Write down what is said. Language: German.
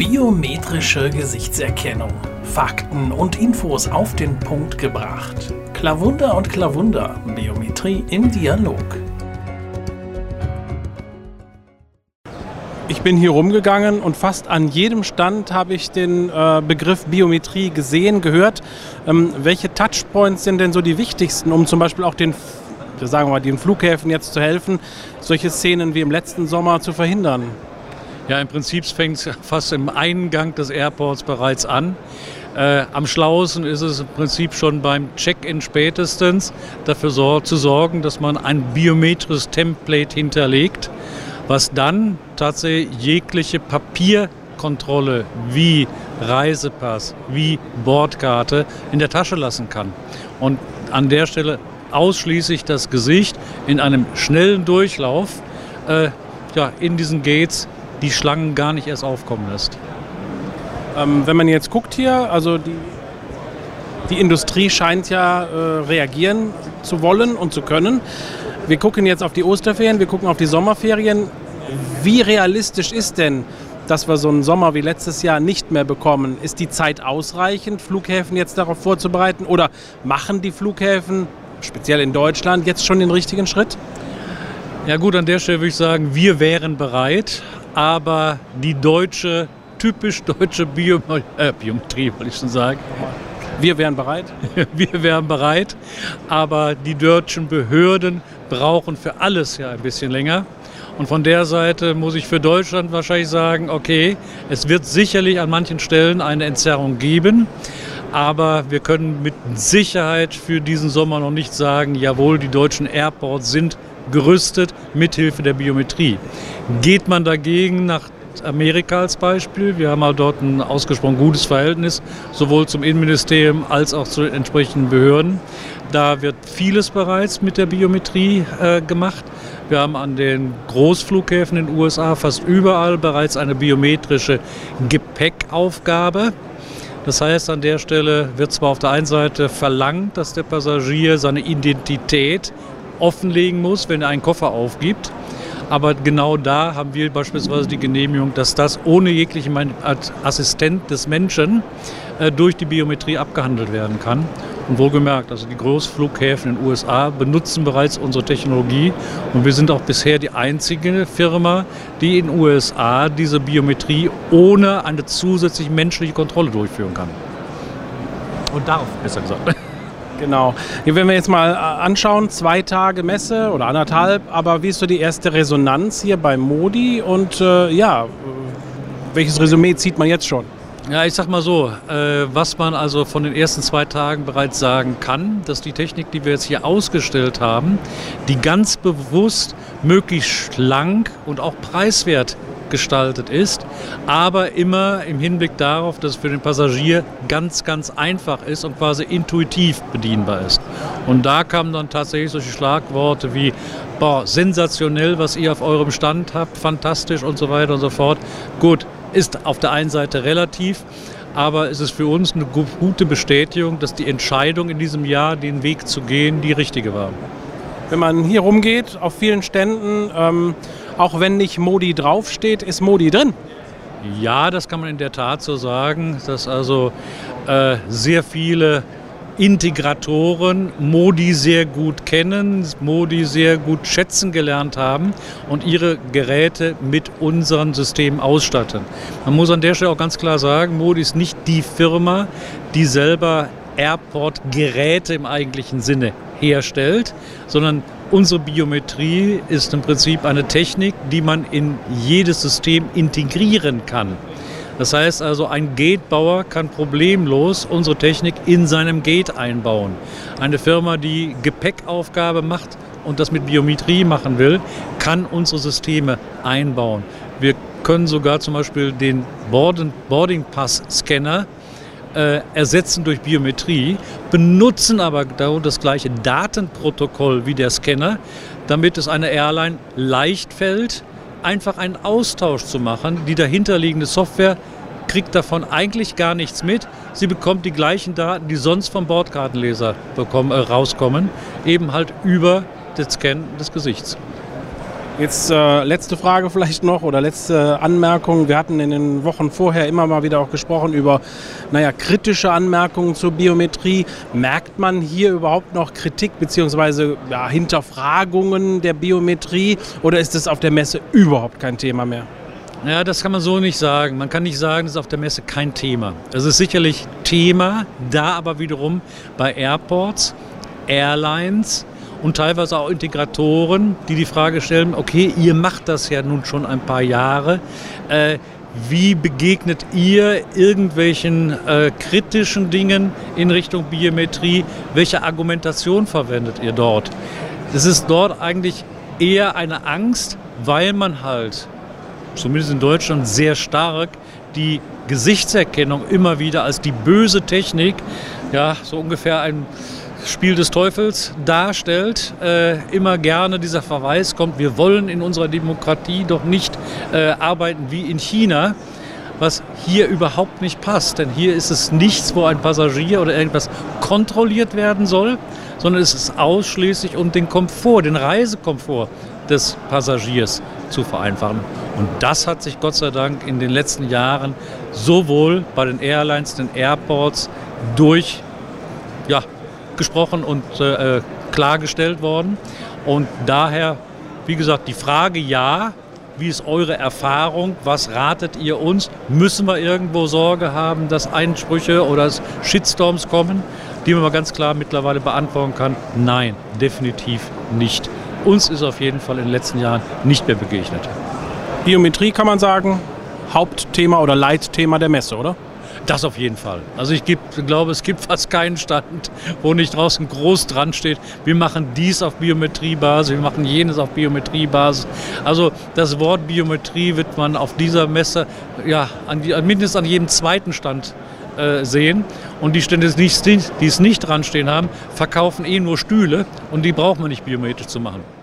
Biometrische Gesichtserkennung. Fakten und Infos auf den Punkt gebracht. Klavunder und Klavunder. Biometrie im Dialog. Ich bin hier rumgegangen und fast an jedem Stand habe ich den äh, Begriff Biometrie gesehen, gehört. Ähm, welche Touchpoints sind denn so die wichtigsten, um zum Beispiel auch den, sagen wir mal, den Flughäfen jetzt zu helfen, solche Szenen wie im letzten Sommer zu verhindern? Ja, im Prinzip fängt es fast im Eingang des Airports bereits an. Äh, am schlauesten ist es im Prinzip schon beim Check-in spätestens dafür sor zu sorgen, dass man ein biometrisches Template hinterlegt was dann tatsächlich jegliche Papierkontrolle wie Reisepass, wie Bordkarte in der Tasche lassen kann. Und an der Stelle ausschließlich das Gesicht in einem schnellen Durchlauf äh, ja, in diesen Gates die Schlangen gar nicht erst aufkommen lässt. Ähm, wenn man jetzt guckt hier, also die, die Industrie scheint ja äh, reagieren zu wollen und zu können. Wir gucken jetzt auf die Osterferien, wir gucken auf die Sommerferien. Wie realistisch ist denn, dass wir so einen Sommer wie letztes Jahr nicht mehr bekommen? Ist die Zeit ausreichend, Flughäfen jetzt darauf vorzubereiten? Oder machen die Flughäfen, speziell in Deutschland, jetzt schon den richtigen Schritt? Ja gut, an der Stelle würde ich sagen, wir wären bereit, aber die deutsche, typisch deutsche Bio äh, Biometrie, wollte ich schon sagen. Wir wären bereit? Wir wären bereit, aber die deutschen Behörden brauchen für alles ja ein bisschen länger. Und von der Seite muss ich für Deutschland wahrscheinlich sagen, okay, es wird sicherlich an manchen Stellen eine Entzerrung geben. Aber wir können mit Sicherheit für diesen Sommer noch nicht sagen, jawohl, die deutschen Airports sind gerüstet mithilfe der Biometrie. Geht man dagegen nach Amerika als Beispiel. Wir haben dort ein ausgesprochen gutes Verhältnis, sowohl zum Innenministerium als auch zu den entsprechenden Behörden. Da wird vieles bereits mit der Biometrie äh, gemacht. Wir haben an den Großflughäfen in den USA fast überall bereits eine biometrische Gepäckaufgabe. Das heißt, an der Stelle wird zwar auf der einen Seite verlangt, dass der Passagier seine Identität offenlegen muss, wenn er einen Koffer aufgibt. Aber genau da haben wir beispielsweise die Genehmigung, dass das ohne jeglichen Assistent des Menschen äh, durch die Biometrie abgehandelt werden kann. Und wohlgemerkt, also die Großflughäfen in den USA benutzen bereits unsere Technologie und wir sind auch bisher die einzige Firma, die in den USA diese Biometrie ohne eine zusätzliche menschliche Kontrolle durchführen kann. Und darf, besser gesagt. Genau. Wenn wir jetzt mal äh, anschauen, zwei Tage Messe oder anderthalb, aber wie ist so die erste Resonanz hier bei Modi und äh, ja, welches Resümee zieht man jetzt schon? Ja, ich sag mal so, äh, was man also von den ersten zwei Tagen bereits sagen kann, dass die Technik, die wir jetzt hier ausgestellt haben, die ganz bewusst möglichst schlank und auch preiswert gestaltet ist, aber immer im Hinblick darauf, dass es für den Passagier ganz, ganz einfach ist und quasi intuitiv bedienbar ist. Und da kamen dann tatsächlich solche Schlagworte wie boah, sensationell, was ihr auf eurem Stand habt, fantastisch und so weiter und so fort. Gut, ist auf der einen Seite relativ, aber es ist für uns eine gute Bestätigung, dass die Entscheidung in diesem Jahr, den Weg zu gehen, die richtige war. Wenn man hier rumgeht, auf vielen Ständen, ähm, auch wenn nicht Modi draufsteht, ist Modi drin. Ja, das kann man in der Tat so sagen, dass also äh, sehr viele Integratoren Modi sehr gut kennen, Modi sehr gut schätzen gelernt haben und ihre Geräte mit unseren Systemen ausstatten. Man muss an der Stelle auch ganz klar sagen, Modi ist nicht die Firma, die selber Airport-Geräte im eigentlichen Sinne herstellt, sondern unsere Biometrie ist im Prinzip eine Technik, die man in jedes System integrieren kann. Das heißt also, ein Gatebauer kann problemlos unsere Technik in seinem Gate einbauen. Eine Firma, die Gepäckaufgabe macht und das mit Biometrie machen will, kann unsere Systeme einbauen. Wir können sogar zum Beispiel den Boarding Pass Scanner äh, ersetzen durch Biometrie, benutzen aber das gleiche Datenprotokoll wie der Scanner, damit es einer Airline leicht fällt, einfach einen Austausch zu machen. Die dahinterliegende Software kriegt davon eigentlich gar nichts mit. Sie bekommt die gleichen Daten, die sonst vom Bordkartenleser bekommen, äh, rauskommen, eben halt über das Scan des Gesichts. Jetzt äh, letzte Frage vielleicht noch oder letzte Anmerkung. Wir hatten in den Wochen vorher immer mal wieder auch gesprochen über naja, kritische Anmerkungen zur Biometrie. Merkt man hier überhaupt noch Kritik bzw. Ja, Hinterfragungen der Biometrie oder ist es auf der Messe überhaupt kein Thema mehr? Ja, das kann man so nicht sagen. Man kann nicht sagen, es ist auf der Messe kein Thema. Es ist sicherlich Thema, da aber wiederum bei Airports, Airlines, und teilweise auch Integratoren, die die Frage stellen, okay, ihr macht das ja nun schon ein paar Jahre. Äh, wie begegnet ihr irgendwelchen äh, kritischen Dingen in Richtung Biometrie? Welche Argumentation verwendet ihr dort? Es ist dort eigentlich eher eine Angst, weil man halt, zumindest in Deutschland, sehr stark die Gesichtserkennung immer wieder als die böse Technik, ja, so ungefähr ein Spiel des Teufels darstellt, äh, immer gerne dieser Verweis kommt, wir wollen in unserer Demokratie doch nicht äh, arbeiten wie in China, was hier überhaupt nicht passt. Denn hier ist es nichts, wo ein Passagier oder irgendwas kontrolliert werden soll, sondern es ist ausschließlich um den Komfort, den Reisekomfort des Passagiers zu vereinfachen. Und das hat sich Gott sei Dank in den letzten Jahren sowohl bei den Airlines, den Airports durch ja, gesprochen und äh, äh, klargestellt worden. Und daher, wie gesagt, die Frage ja, wie ist eure Erfahrung? Was ratet ihr uns? Müssen wir irgendwo Sorge haben, dass Einsprüche oder Shitstorms kommen, die man mal ganz klar mittlerweile beantworten kann? Nein, definitiv nicht. Uns ist auf jeden Fall in den letzten Jahren nicht mehr begegnet. Biometrie kann man sagen, Hauptthema oder Leitthema der Messe, oder? Das auf jeden Fall. Also ich glaube, es gibt fast keinen Stand, wo nicht draußen groß dran steht, wir machen dies auf Biometriebasis, wir machen jenes auf Biometriebasis. Also das Wort Biometrie wird man auf dieser Messe ja, an, mindestens an jedem zweiten Stand äh, sehen. Und die Stände, die es nicht dran stehen haben, verkaufen eh nur Stühle und die braucht man nicht biometrisch zu machen.